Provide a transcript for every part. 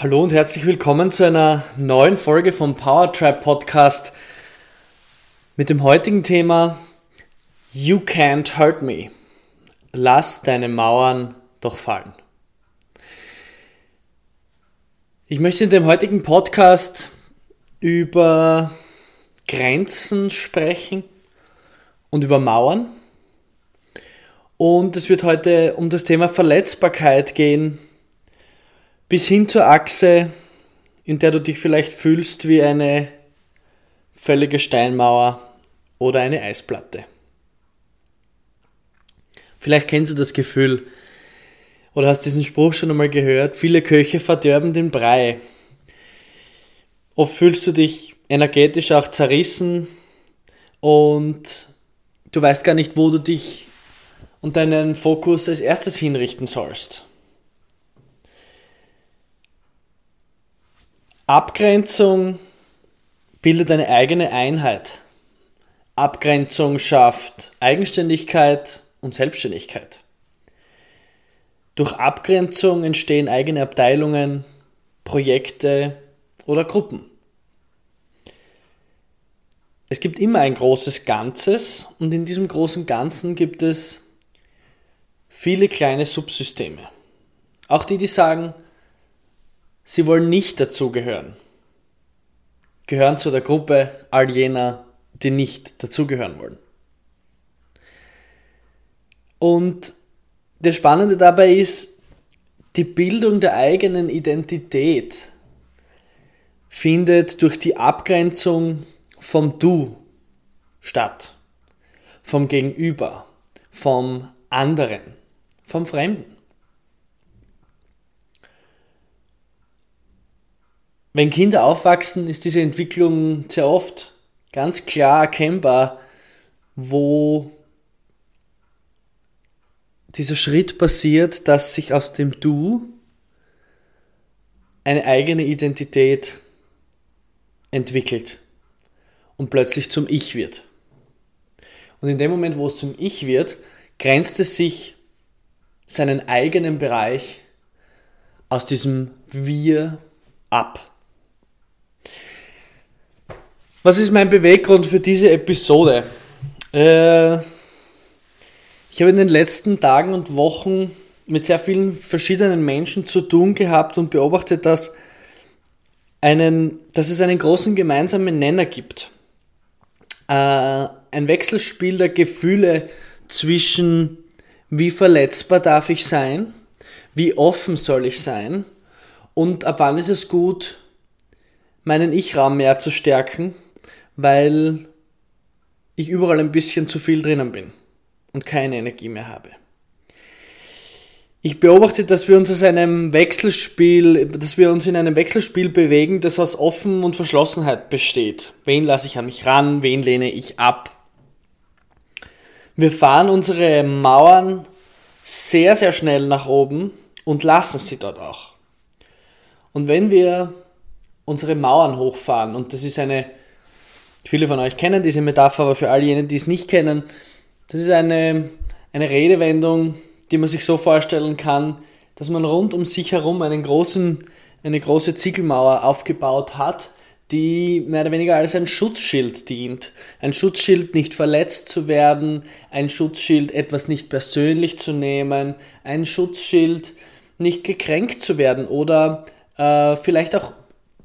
Hallo und herzlich willkommen zu einer neuen Folge vom Power Trap Podcast mit dem heutigen Thema You can't hurt me. Lass deine Mauern doch fallen. Ich möchte in dem heutigen Podcast über Grenzen sprechen und über Mauern. Und es wird heute um das Thema Verletzbarkeit gehen bis hin zur Achse, in der du dich vielleicht fühlst wie eine völlige Steinmauer oder eine Eisplatte. Vielleicht kennst du das Gefühl oder hast diesen Spruch schon einmal gehört, viele Köche verderben den Brei. Oft fühlst du dich energetisch auch zerrissen und du weißt gar nicht, wo du dich und deinen Fokus als erstes hinrichten sollst. Abgrenzung bildet eine eigene Einheit. Abgrenzung schafft Eigenständigkeit und Selbstständigkeit. Durch Abgrenzung entstehen eigene Abteilungen, Projekte oder Gruppen. Es gibt immer ein großes Ganzes und in diesem großen Ganzen gibt es viele kleine Subsysteme. Auch die, die sagen, Sie wollen nicht dazugehören. Gehören zu der Gruppe all jener, die nicht dazugehören wollen. Und das Spannende dabei ist, die Bildung der eigenen Identität findet durch die Abgrenzung vom Du statt, vom Gegenüber, vom anderen, vom Fremden. Wenn Kinder aufwachsen, ist diese Entwicklung sehr oft ganz klar erkennbar, wo dieser Schritt passiert, dass sich aus dem Du eine eigene Identität entwickelt und plötzlich zum Ich wird. Und in dem Moment, wo es zum Ich wird, grenzt es sich seinen eigenen Bereich aus diesem Wir ab. Was ist mein Beweggrund für diese Episode? Äh, ich habe in den letzten Tagen und Wochen mit sehr vielen verschiedenen Menschen zu tun gehabt und beobachtet, dass, einen, dass es einen großen gemeinsamen Nenner gibt. Äh, ein Wechselspiel der Gefühle zwischen wie verletzbar darf ich sein, wie offen soll ich sein und ab wann ist es gut, meinen Ich-Raum mehr zu stärken weil ich überall ein bisschen zu viel drinnen bin und keine Energie mehr habe. Ich beobachte, dass wir uns aus einem Wechselspiel, dass wir uns in einem Wechselspiel bewegen, das aus Offen und Verschlossenheit besteht. Wen lasse ich an mich ran, wen lehne ich ab? Wir fahren unsere Mauern sehr, sehr schnell nach oben und lassen sie dort auch. Und wenn wir unsere Mauern hochfahren, und das ist eine Viele von euch kennen diese Metapher, aber für all jene, die es nicht kennen, das ist eine, eine Redewendung, die man sich so vorstellen kann, dass man rund um sich herum einen großen, eine große Ziegelmauer aufgebaut hat, die mehr oder weniger als ein Schutzschild dient. Ein Schutzschild, nicht verletzt zu werden, ein Schutzschild, etwas nicht persönlich zu nehmen, ein Schutzschild, nicht gekränkt zu werden oder äh, vielleicht auch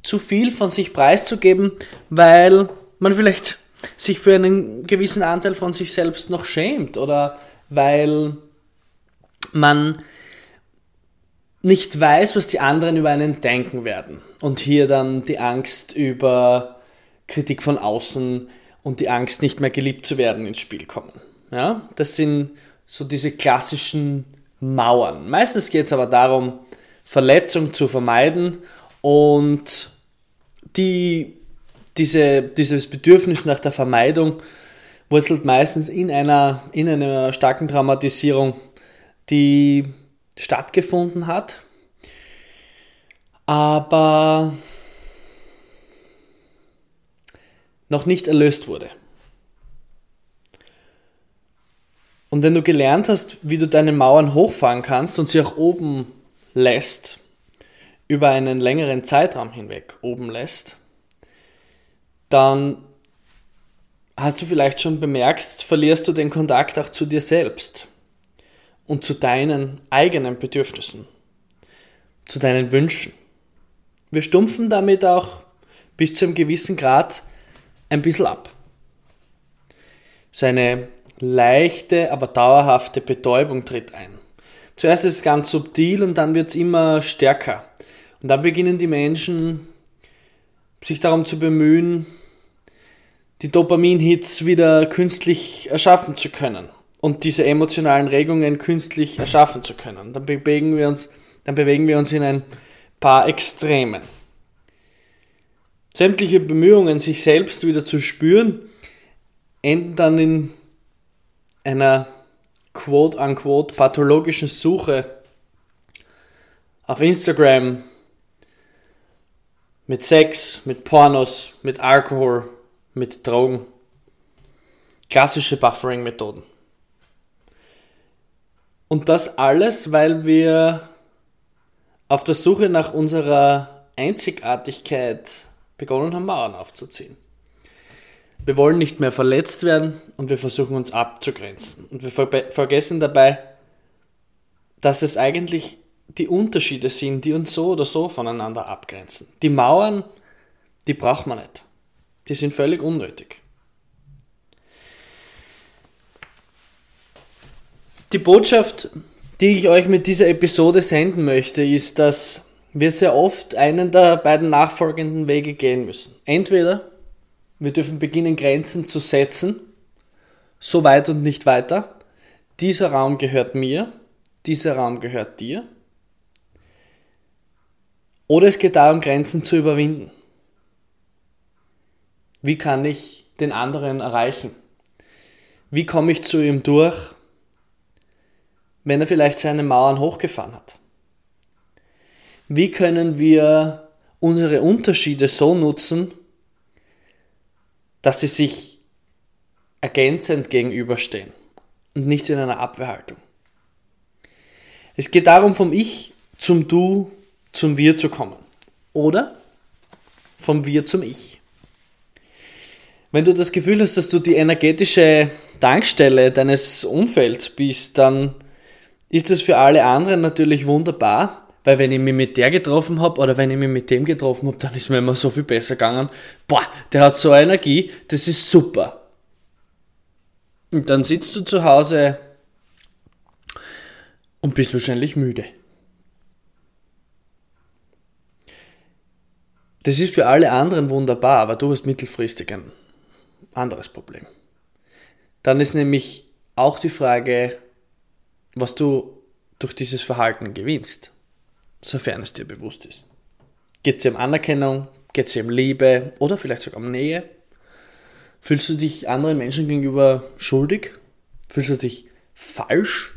zu viel von sich preiszugeben, weil man vielleicht sich für einen gewissen Anteil von sich selbst noch schämt oder weil man nicht weiß, was die anderen über einen denken werden. Und hier dann die Angst über Kritik von außen und die Angst, nicht mehr geliebt zu werden, ins Spiel kommen. Ja, das sind so diese klassischen Mauern. Meistens geht es aber darum, Verletzung zu vermeiden und die diese, dieses Bedürfnis nach der Vermeidung wurzelt meistens in einer, in einer starken Traumatisierung, die stattgefunden hat, aber noch nicht erlöst wurde. Und wenn du gelernt hast, wie du deine Mauern hochfahren kannst und sie auch oben lässt, über einen längeren Zeitraum hinweg oben lässt, dann hast du vielleicht schon bemerkt, verlierst du den Kontakt auch zu dir selbst und zu deinen eigenen Bedürfnissen, zu deinen Wünschen. Wir stumpfen damit auch bis zu einem gewissen Grad ein bisschen ab. So eine leichte, aber dauerhafte Betäubung tritt ein. Zuerst ist es ganz subtil und dann wird es immer stärker. Und dann beginnen die Menschen sich darum zu bemühen, die Dopamin-Hits wieder künstlich erschaffen zu können und diese emotionalen Regungen künstlich erschaffen zu können. Dann bewegen wir uns, dann bewegen wir uns in ein paar Extremen. Sämtliche Bemühungen, sich selbst wieder zu spüren, enden dann in einer quote-unquote pathologischen Suche auf Instagram mit Sex, mit Pornos, mit Alkohol, mit Drogen. Klassische Buffering-Methoden. Und das alles, weil wir auf der Suche nach unserer Einzigartigkeit begonnen haben, Mauern aufzuziehen. Wir wollen nicht mehr verletzt werden und wir versuchen uns abzugrenzen. Und wir ver vergessen dabei, dass es eigentlich die Unterschiede sind, die uns so oder so voneinander abgrenzen. Die Mauern, die braucht man nicht. Die sind völlig unnötig. Die Botschaft, die ich euch mit dieser Episode senden möchte, ist, dass wir sehr oft einen der beiden nachfolgenden Wege gehen müssen. Entweder wir dürfen beginnen, Grenzen zu setzen, so weit und nicht weiter. Dieser Raum gehört mir, dieser Raum gehört dir. Oder es geht darum, Grenzen zu überwinden. Wie kann ich den anderen erreichen? Wie komme ich zu ihm durch, wenn er vielleicht seine Mauern hochgefahren hat? Wie können wir unsere Unterschiede so nutzen, dass sie sich ergänzend gegenüberstehen und nicht in einer Abwehrhaltung? Es geht darum, vom Ich zum Du zum Wir zu kommen. Oder vom Wir zum Ich. Wenn du das Gefühl hast, dass du die energetische Tankstelle deines Umfelds bist, dann ist das für alle anderen natürlich wunderbar, weil wenn ich mich mit der getroffen habe oder wenn ich mich mit dem getroffen habe, dann ist mir immer so viel besser gegangen. Boah, der hat so Energie, das ist super. Und dann sitzt du zu Hause und bist wahrscheinlich müde. Das ist für alle anderen wunderbar, aber du hast mittelfristig ein anderes Problem. Dann ist nämlich auch die Frage, was du durch dieses Verhalten gewinnst, sofern es dir bewusst ist. Geht es dir um Anerkennung? Geht es dir um Liebe? Oder vielleicht sogar um Nähe? Fühlst du dich anderen Menschen gegenüber schuldig? Fühlst du dich falsch?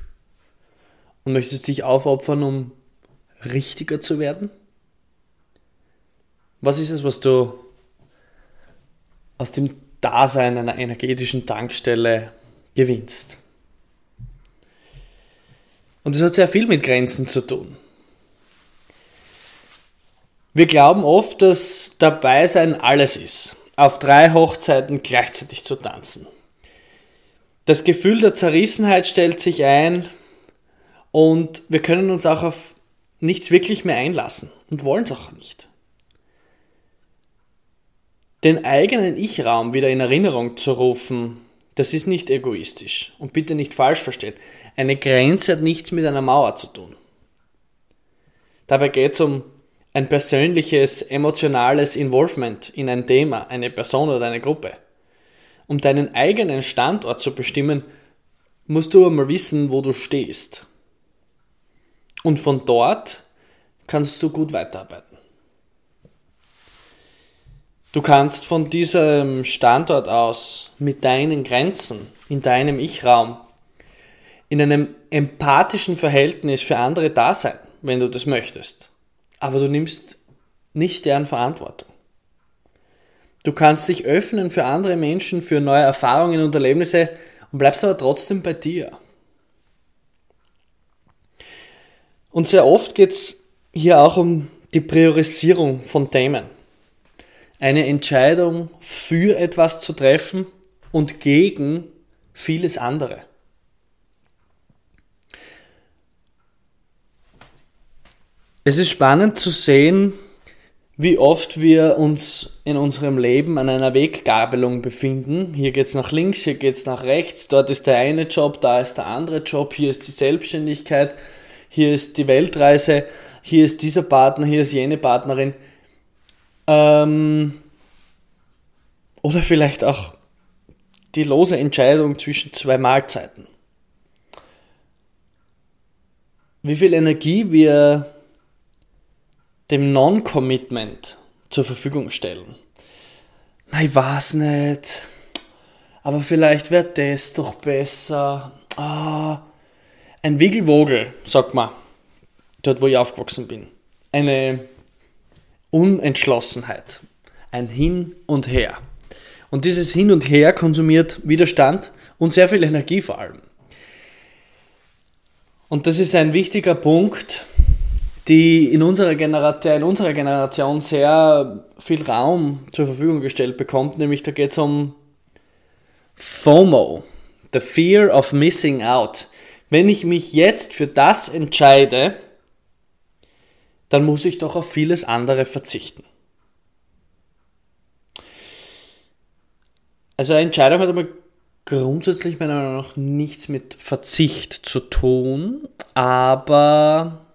Und möchtest dich aufopfern, um richtiger zu werden? Was ist es, was du aus dem Dasein einer energetischen Tankstelle gewinnst? Und das hat sehr viel mit Grenzen zu tun. Wir glauben oft, dass dabei sein alles ist, auf drei Hochzeiten gleichzeitig zu tanzen. Das Gefühl der Zerrissenheit stellt sich ein und wir können uns auch auf nichts wirklich mehr einlassen und wollen es auch nicht den eigenen Ich-Raum wieder in Erinnerung zu rufen, das ist nicht egoistisch. Und bitte nicht falsch verstehen. Eine Grenze hat nichts mit einer Mauer zu tun. Dabei geht es um ein persönliches, emotionales Involvement in ein Thema, eine Person oder eine Gruppe. Um deinen eigenen Standort zu bestimmen, musst du einmal wissen, wo du stehst. Und von dort kannst du gut weiterarbeiten. Du kannst von diesem Standort aus mit deinen Grenzen in deinem Ich-Raum in einem empathischen Verhältnis für andere da sein, wenn du das möchtest. Aber du nimmst nicht deren Verantwortung. Du kannst dich öffnen für andere Menschen, für neue Erfahrungen und Erlebnisse und bleibst aber trotzdem bei dir. Und sehr oft geht es hier auch um die Priorisierung von Themen. Eine Entscheidung für etwas zu treffen und gegen vieles andere. Es ist spannend zu sehen, wie oft wir uns in unserem Leben an einer Weggabelung befinden. Hier geht's nach links, hier geht's nach rechts, dort ist der eine Job, da ist der andere Job, hier ist die Selbstständigkeit, hier ist die Weltreise, hier ist dieser Partner, hier ist jene Partnerin. Ähm, oder vielleicht auch die lose Entscheidung zwischen zwei Mahlzeiten. Wie viel Energie wir dem Non-Commitment zur Verfügung stellen. Na, ich weiß nicht. Aber vielleicht wird das doch besser. Ah, ein Wiggelwogel, sagt man. Dort, wo ich aufgewachsen bin. Eine Unentschlossenheit. Ein Hin und Her. Und dieses Hin und Her konsumiert Widerstand und sehr viel Energie vor allem. Und das ist ein wichtiger Punkt, die in unserer, in unserer Generation sehr viel Raum zur Verfügung gestellt bekommt, nämlich da geht es um FOMO, the fear of missing out. Wenn ich mich jetzt für das entscheide, dann muss ich doch auf vieles andere verzichten. Also eine Entscheidung hat aber grundsätzlich meiner Meinung nach nichts mit Verzicht zu tun, aber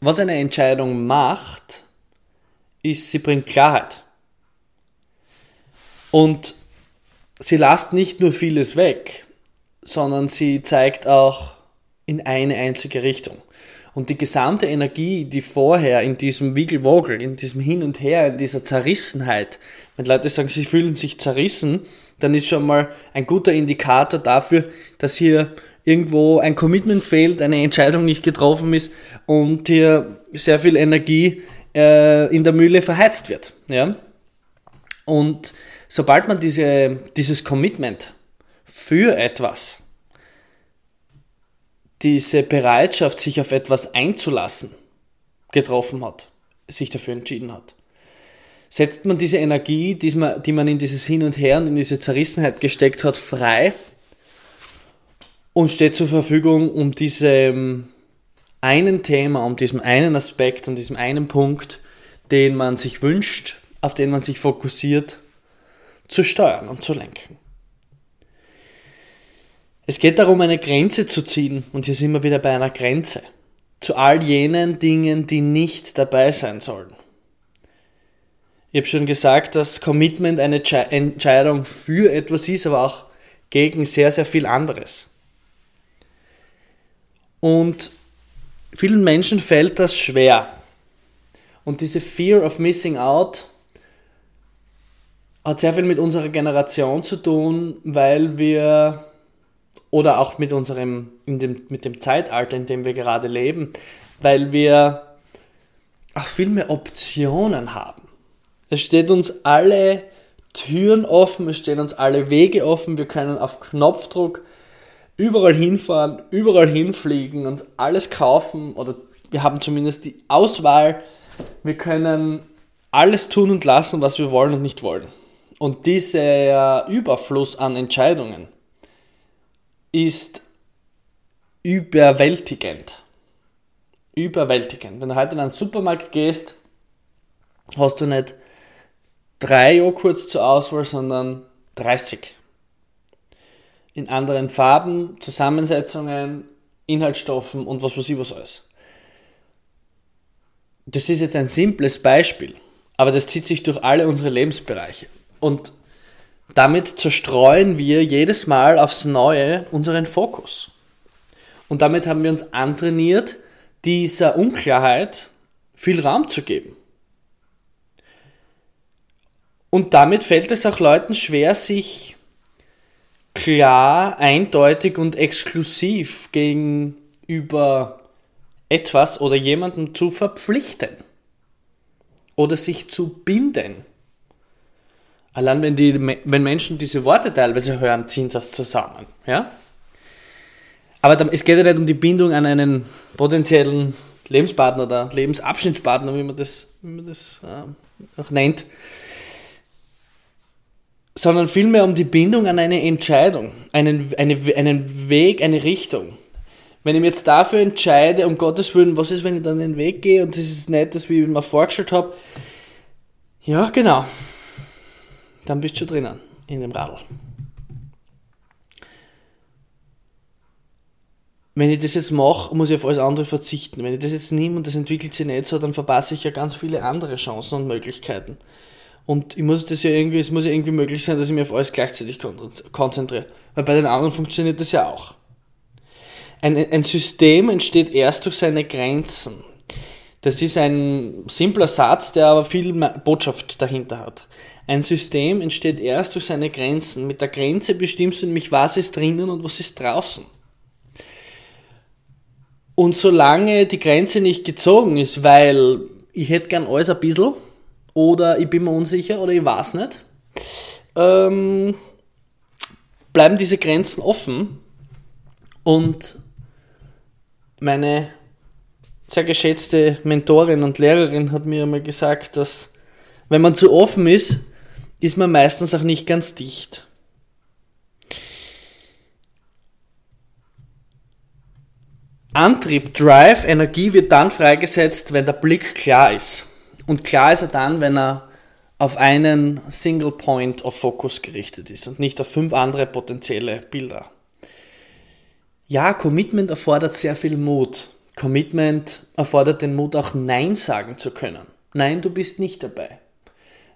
was eine Entscheidung macht, ist, sie bringt Klarheit. Und sie lasst nicht nur vieles weg, sondern sie zeigt auch in eine einzige Richtung. Und die gesamte Energie, die vorher in diesem Wiggelwogel, in diesem Hin und Her, in dieser Zerrissenheit, wenn Leute sagen, sie fühlen sich zerrissen, dann ist schon mal ein guter Indikator dafür, dass hier irgendwo ein Commitment fehlt, eine Entscheidung nicht getroffen ist und hier sehr viel Energie äh, in der Mühle verheizt wird. Ja? Und sobald man diese, dieses Commitment für etwas, diese Bereitschaft, sich auf etwas einzulassen, getroffen hat, sich dafür entschieden hat, setzt man diese Energie, die man, in dieses Hin und Her und in diese Zerrissenheit gesteckt hat, frei und steht zur Verfügung, um diesem einen Thema, um diesem einen Aspekt, um diesem einen Punkt, den man sich wünscht, auf den man sich fokussiert, zu steuern und zu lenken. Es geht darum, eine Grenze zu ziehen, und hier sind wir wieder bei einer Grenze, zu all jenen Dingen, die nicht dabei sein sollen. Ich habe schon gesagt, dass Commitment eine Entscheidung für etwas ist, aber auch gegen sehr, sehr viel anderes. Und vielen Menschen fällt das schwer. Und diese Fear of Missing Out hat sehr viel mit unserer Generation zu tun, weil wir oder auch mit unserem, dem, mit dem Zeitalter, in dem wir gerade leben, weil wir auch viel mehr Optionen haben. Es steht uns alle Türen offen, es stehen uns alle Wege offen, wir können auf Knopfdruck überall hinfahren, überall hinfliegen, uns alles kaufen oder wir haben zumindest die Auswahl. Wir können alles tun und lassen, was wir wollen und nicht wollen. Und dieser Überfluss an Entscheidungen ist überwältigend. Überwältigend. Wenn du heute in einen Supermarkt gehst, hast du nicht drei Joghurts zur Auswahl, sondern 30 in anderen Farben, Zusammensetzungen, Inhaltsstoffen und was weiß ich was alles. Das ist jetzt ein simples Beispiel, aber das zieht sich durch alle unsere Lebensbereiche. Und damit zerstreuen wir jedes Mal aufs Neue unseren Fokus. Und damit haben wir uns antrainiert, dieser Unklarheit viel Raum zu geben. Und damit fällt es auch Leuten schwer, sich klar, eindeutig und exklusiv gegenüber etwas oder jemandem zu verpflichten oder sich zu binden. Allein wenn, die, wenn Menschen diese Worte teilweise hören, ziehen sie das zusammen. Ja? Aber es geht ja nicht um die Bindung an einen potenziellen Lebenspartner oder Lebensabschnittspartner, wie man das, wie man das äh, auch nennt, sondern vielmehr um die Bindung an eine Entscheidung, einen, eine, einen Weg, eine Richtung. Wenn ich mich jetzt dafür entscheide, um Gottes Willen, was ist, wenn ich dann den Weg gehe und das ist nicht das, wie ich mir vorgestellt habe, ja, genau, dann bist du drinnen in dem Radl. wenn ich das jetzt mache, muss ich auf alles andere verzichten. Wenn ich das jetzt nehme und das entwickelt sich nicht so, dann verpasse ich ja ganz viele andere Chancen und Möglichkeiten. Und ich muss das ja irgendwie, es muss ja irgendwie möglich sein, dass ich mich auf alles gleichzeitig konzentriere. Weil bei den anderen funktioniert das ja auch. Ein, ein System entsteht erst durch seine Grenzen. Das ist ein simpler Satz, der aber viel Botschaft dahinter hat. Ein System entsteht erst durch seine Grenzen. Mit der Grenze bestimmst du nämlich, was ist drinnen und was ist draußen. Und solange die Grenze nicht gezogen ist, weil ich hätte gern alles ein bisschen oder ich bin mir unsicher oder ich weiß nicht, ähm, bleiben diese Grenzen offen und meine sehr geschätzte Mentorin und Lehrerin hat mir einmal gesagt, dass wenn man zu offen ist, ist man meistens auch nicht ganz dicht. Antrieb, Drive, Energie wird dann freigesetzt, wenn der Blick klar ist. Und klar ist er dann, wenn er auf einen Single Point of Focus gerichtet ist und nicht auf fünf andere potenzielle Bilder. Ja, Commitment erfordert sehr viel Mut. Commitment erfordert den Mut, auch Nein sagen zu können. Nein, du bist nicht dabei.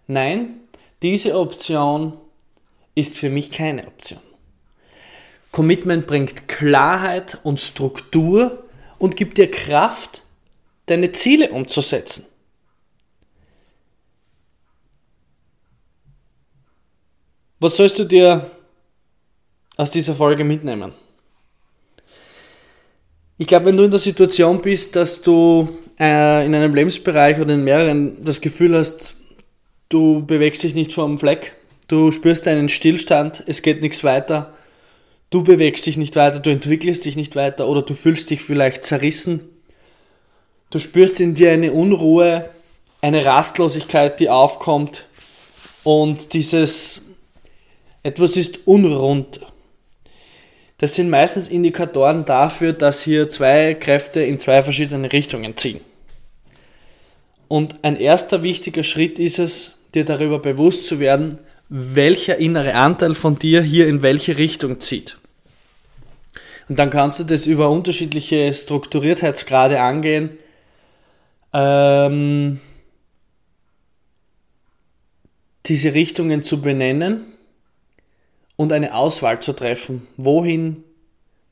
Nein, diese Option ist für mich keine Option. Commitment bringt Klarheit und Struktur und gibt dir Kraft, deine Ziele umzusetzen. Was sollst du dir aus dieser Folge mitnehmen? Ich glaube, wenn du in der Situation bist, dass du äh, in einem Lebensbereich oder in mehreren das Gefühl hast, du bewegst dich nicht vom Fleck, du spürst einen Stillstand, es geht nichts weiter, du bewegst dich nicht weiter, du entwickelst dich nicht weiter oder du fühlst dich vielleicht zerrissen. Du spürst in dir eine Unruhe, eine Rastlosigkeit, die aufkommt und dieses etwas ist unrund. Das sind meistens Indikatoren dafür, dass hier zwei Kräfte in zwei verschiedene Richtungen ziehen. Und ein erster wichtiger Schritt ist es, dir darüber bewusst zu werden, welcher innere Anteil von dir hier in welche Richtung zieht. Und dann kannst du das über unterschiedliche Strukturiertheitsgrade angehen. Ähm, diese Richtungen zu benennen und eine Auswahl zu treffen. Wohin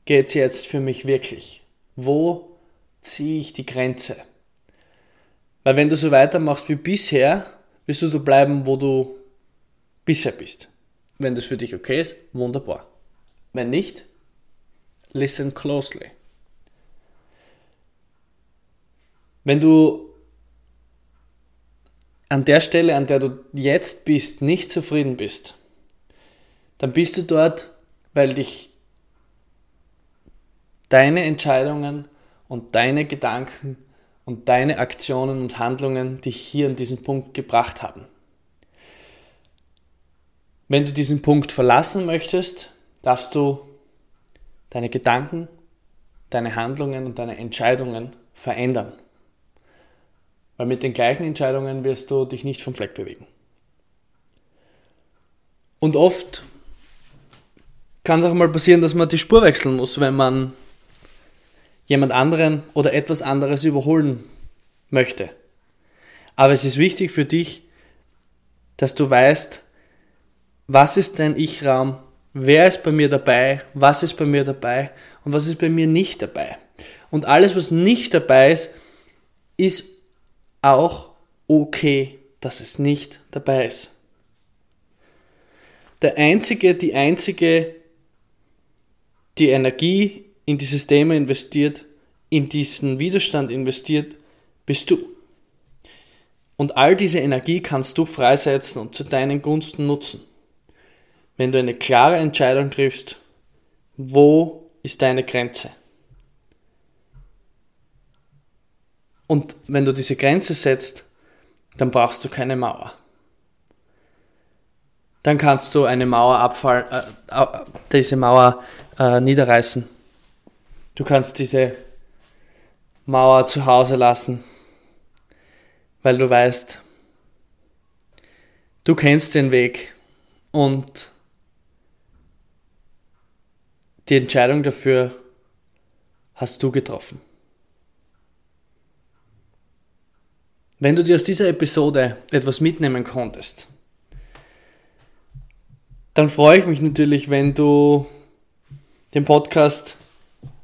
geht es jetzt für mich wirklich? Wo ziehe ich die Grenze? Weil wenn du so weitermachst wie bisher, wirst du bleiben, wo du bisher bist. Wenn das für dich okay ist, wunderbar. Wenn nicht, listen closely. Wenn du an der Stelle, an der du jetzt bist, nicht zufrieden bist, dann bist du dort, weil dich deine Entscheidungen und deine Gedanken und deine Aktionen und Handlungen dich hier an diesen Punkt gebracht haben. Wenn du diesen Punkt verlassen möchtest, darfst du deine Gedanken, deine Handlungen und deine Entscheidungen verändern. Weil mit den gleichen Entscheidungen wirst du dich nicht vom Fleck bewegen. Und oft kann es auch mal passieren, dass man die Spur wechseln muss, wenn man jemand anderen oder etwas anderes überholen möchte. Aber es ist wichtig für dich, dass du weißt, was ist dein Ich-Raum, wer ist bei mir dabei, was ist bei mir dabei und was ist bei mir nicht dabei. Und alles, was nicht dabei ist, ist auch okay, dass es nicht dabei ist. der Einzige, die Einzige, die Energie in die Systeme investiert, in diesen Widerstand investiert, bist du. Und all diese Energie kannst du freisetzen und zu deinen Gunsten nutzen. Wenn du eine klare Entscheidung triffst, wo ist deine Grenze? Und wenn du diese Grenze setzt, dann brauchst du keine Mauer. Dann kannst du eine Mauer abfallen, äh, diese Mauer äh, niederreißen. Du kannst diese Mauer zu Hause lassen, weil du weißt, du kennst den Weg und die Entscheidung dafür hast du getroffen. Wenn du dir aus dieser Episode etwas mitnehmen konntest, dann freue ich mich natürlich, wenn du den Podcast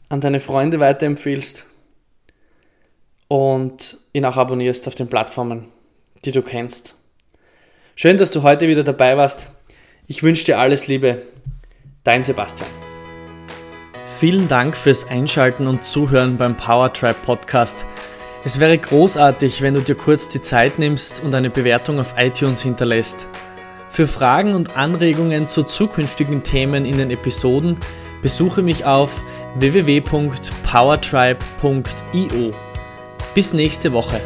an deine Freunde weiterempfiehlst und ihn auch abonnierst auf den Plattformen, die du kennst. Schön, dass du heute wieder dabei warst. Ich wünsche dir alles Liebe. Dein Sebastian. Vielen Dank fürs Einschalten und Zuhören beim Powertrap Podcast. Es wäre großartig, wenn du dir kurz die Zeit nimmst und eine Bewertung auf iTunes hinterlässt. Für Fragen und Anregungen zu zukünftigen Themen in den Episoden besuche mich auf www.powertribe.io. Bis nächste Woche.